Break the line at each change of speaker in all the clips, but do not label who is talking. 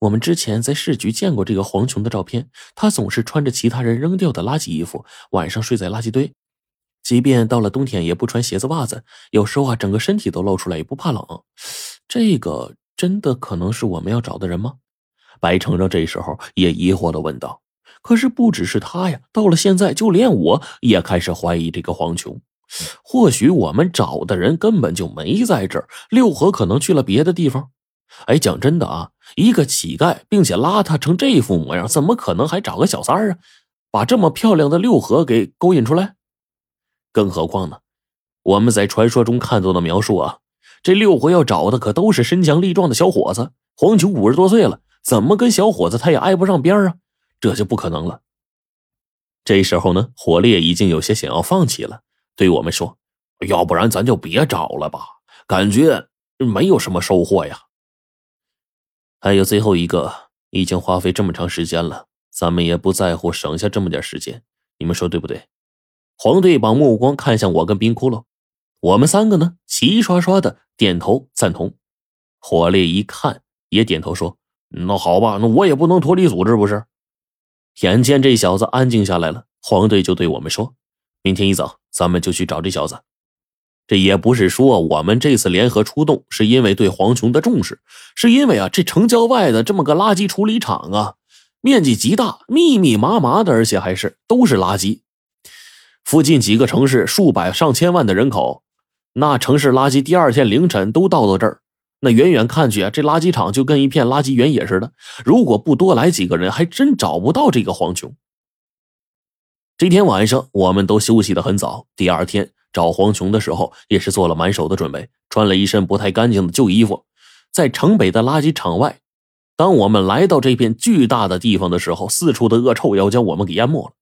我们之前在市局见过这个黄琼的照片，她总是穿着其他人扔掉的垃圾衣服，晚上睡在垃圾堆。即便到了冬天，也不穿鞋子袜子，有时候啊，整个身体都露出来，也不怕冷。这个真的可能是我们要找的人吗？白程程这时候也疑惑的问道。可是不只是他呀，到了现在，就连我也开始怀疑这个黄琼。或许我们找的人根本就没在这儿，六合可能去了别的地方。哎，讲真的啊，一个乞丐，并且邋遢成这副模样，怎么可能还找个小三儿啊？把这么漂亮的六合给勾引出来？更何况呢，我们在传说中看到的描述啊，这六合要找的可都是身强力壮的小伙子。黄琼五十多岁了，怎么跟小伙子他也挨不上边啊？这就不可能了。这时候呢，火烈已经有些想要放弃了，对我们说：“要不然咱就别找了吧，感觉没有什么收获呀。”还有最后一个，已经花费这么长时间了，咱们也不在乎省下这么点时间，你们说对不对？黄队把目光看向我跟冰窟窿，我们三个呢齐刷刷的点头赞同。火烈一看也点头说：“那好吧，那我也不能脱离组织，不是？”眼见这小子安静下来了，黄队就对我们说：“明天一早，咱们就去找这小子。”这也不是说我们这次联合出动是因为对黄琼的重视，是因为啊，这城郊外的这么个垃圾处理厂啊，面积极大，密密麻麻的，而且还是都是垃圾。附近几个城市数百上千万的人口，那城市垃圾第二天凌晨都到到这儿，那远远看去啊，这垃圾场就跟一片垃圾原野似的。如果不多来几个人，还真找不到这个黄琼。这天晚上，我们都休息的很早，第二天。找黄琼的时候，也是做了满手的准备，穿了一身不太干净的旧衣服，在城北的垃圾场外。当我们来到这片巨大的地方的时候，四处的恶臭要将我们给淹没了。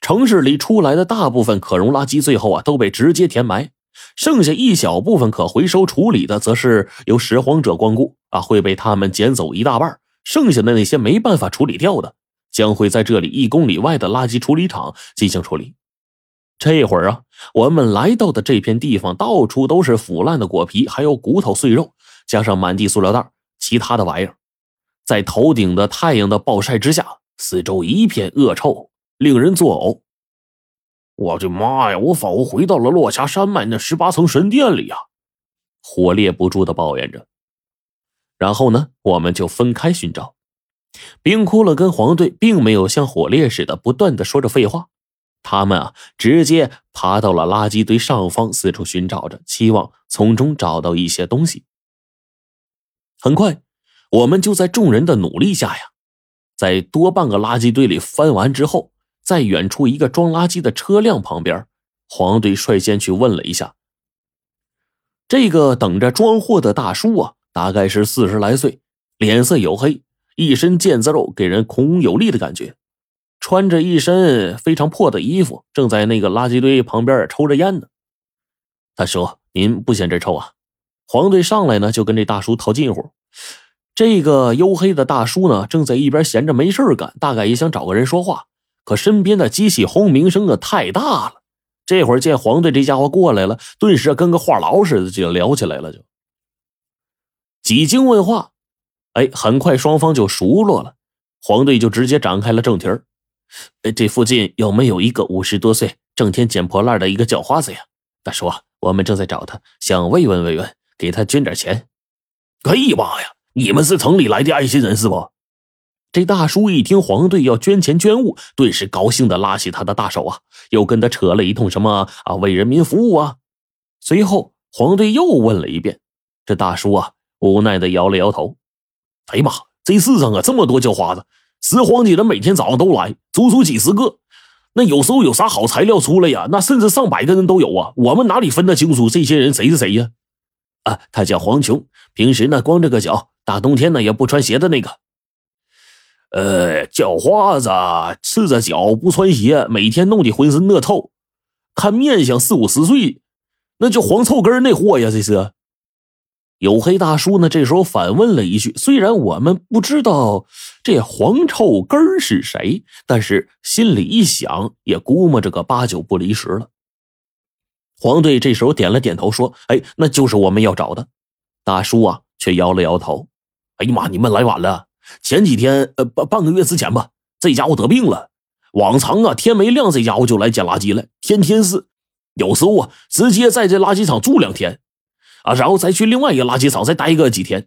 城市里出来的大部分可溶垃圾，最后啊都被直接填埋，剩下一小部分可回收处理的，则是由拾荒者光顾啊，会被他们捡走一大半，剩下的那些没办法处理掉的，将会在这里一公里外的垃圾处理厂进行处理。这会儿啊，我们来到的这片地方，到处都是腐烂的果皮，还有骨头碎肉，加上满地塑料袋，其他的玩意儿，在头顶的太阳的暴晒之下，四周一片恶臭，令人作呕。我的妈呀！我仿佛回到了落霞山脉那十八层神殿里呀！火烈不住的抱怨着。然后呢，我们就分开寻找。冰窟窿跟黄队并没有像火烈似的不断的说着废话。他们啊，直接爬到了垃圾堆上方，四处寻找着，期望从中找到一些东西。很快，我们就在众人的努力下呀，在多半个垃圾堆里翻完之后，在远处一个装垃圾的车辆旁边，黄队率先去问了一下。这个等着装货的大叔啊，大概是四十来岁，脸色黝黑，一身腱子肉，给人孔武有力的感觉。穿着一身非常破的衣服，正在那个垃圾堆旁边抽着烟呢。他说：“您不嫌这臭啊？”黄队上来呢，就跟这大叔套近乎。这个黝黑的大叔呢，正在一边闲着没事干，大概也想找个人说话。可身边的机器轰鸣声啊太大了。这会儿见黄队这家伙过来了，顿时跟个话痨似的就聊起来了，就几经问话，哎，很快双方就熟络了。黄队就直接展开了正题儿。这附近有没有一个五十多岁、整天捡破烂的一个叫花子呀？大叔，我们正在找他，想慰问慰问，给他捐点钱。哎呀妈呀！你们是城里来的爱心人士不？这大叔一听黄队要捐钱捐物，顿时高兴的拉起他的大手啊，又跟他扯了一通什么啊为人民服务啊。随后黄队又问了一遍，这大叔啊无奈的摇了摇头。哎呀妈，这世上啊这么多叫花子！拾荒的人每天早上都来，足足几十个。那有时候有啥好材料出来呀，那甚至上百个人都有啊。我们哪里分得清楚这些人谁是谁呀？啊，他叫黄琼，平时呢光着个脚，大冬天呢也不穿鞋的那个。呃，叫花子，赤着脚不穿鞋，每天弄得浑身恶臭，看面相四五十岁，那就黄臭根那货呀，这是。黝黑大叔呢？这时候反问了一句：“虽然我们不知道这黄臭根是谁，但是心里一想，也估摸着个八九不离十了。”黄队这时候点了点头，说：“哎，那就是我们要找的。”大叔啊，却摇了摇头：“哎呀妈，你们来晚了，
前几天，呃，半半个月之前吧，这家伙得病了。往常啊，天没亮，这家伙就来捡垃圾了，天天是。有时候啊，直接在这垃圾场住两天，啊，然后再去另外一个垃圾场再待个几天。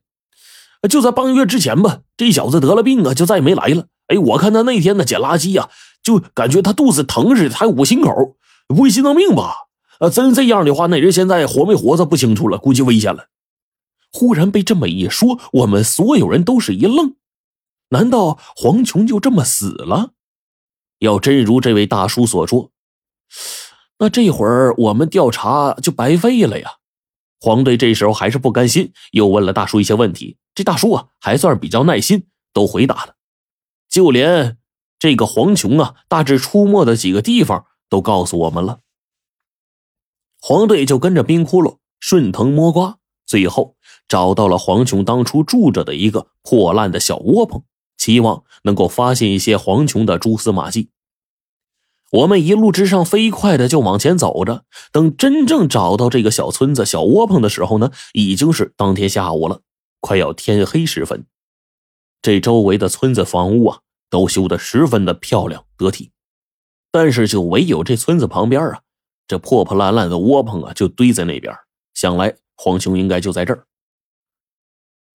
就在半个月之前吧，这小子得了病啊，就再也没来了。哎，我看他那天呢捡垃圾呀，就感觉他肚子疼似的，还捂心口，不会心脏病吧？啊，真这样的话，那人现在活没活着不清楚了，估计危险了。
忽然被这么一说，我们所有人都是一愣。难道黄琼就这么死了？要真如这位大叔所说，那这会儿我们调查就白费了呀。黄队这时候还是不甘心，又问了大叔一些问题。这大叔啊，还算是比较耐心，都回答了。就连这个黄琼啊，大致出没的几个地方都告诉我们了。黄队就跟着冰窟窿顺藤摸瓜，最后找到了黄琼当初住着的一个破烂的小窝棚，期望能够发现一些黄琼的蛛丝马迹。我们一路之上飞快的就往前走着，等真正找到这个小村子、小窝棚的时候呢，已经是当天下午了，快要天黑时分。这周围的村子房屋啊，都修得十分的漂亮得体，但是就唯有这村子旁边啊，这破破烂烂的窝棚啊，就堆在那边。想来黄琼应该就在这儿。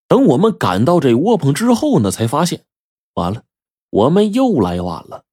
等我们赶到这窝棚之后呢，才发现，完了，我们又来晚了。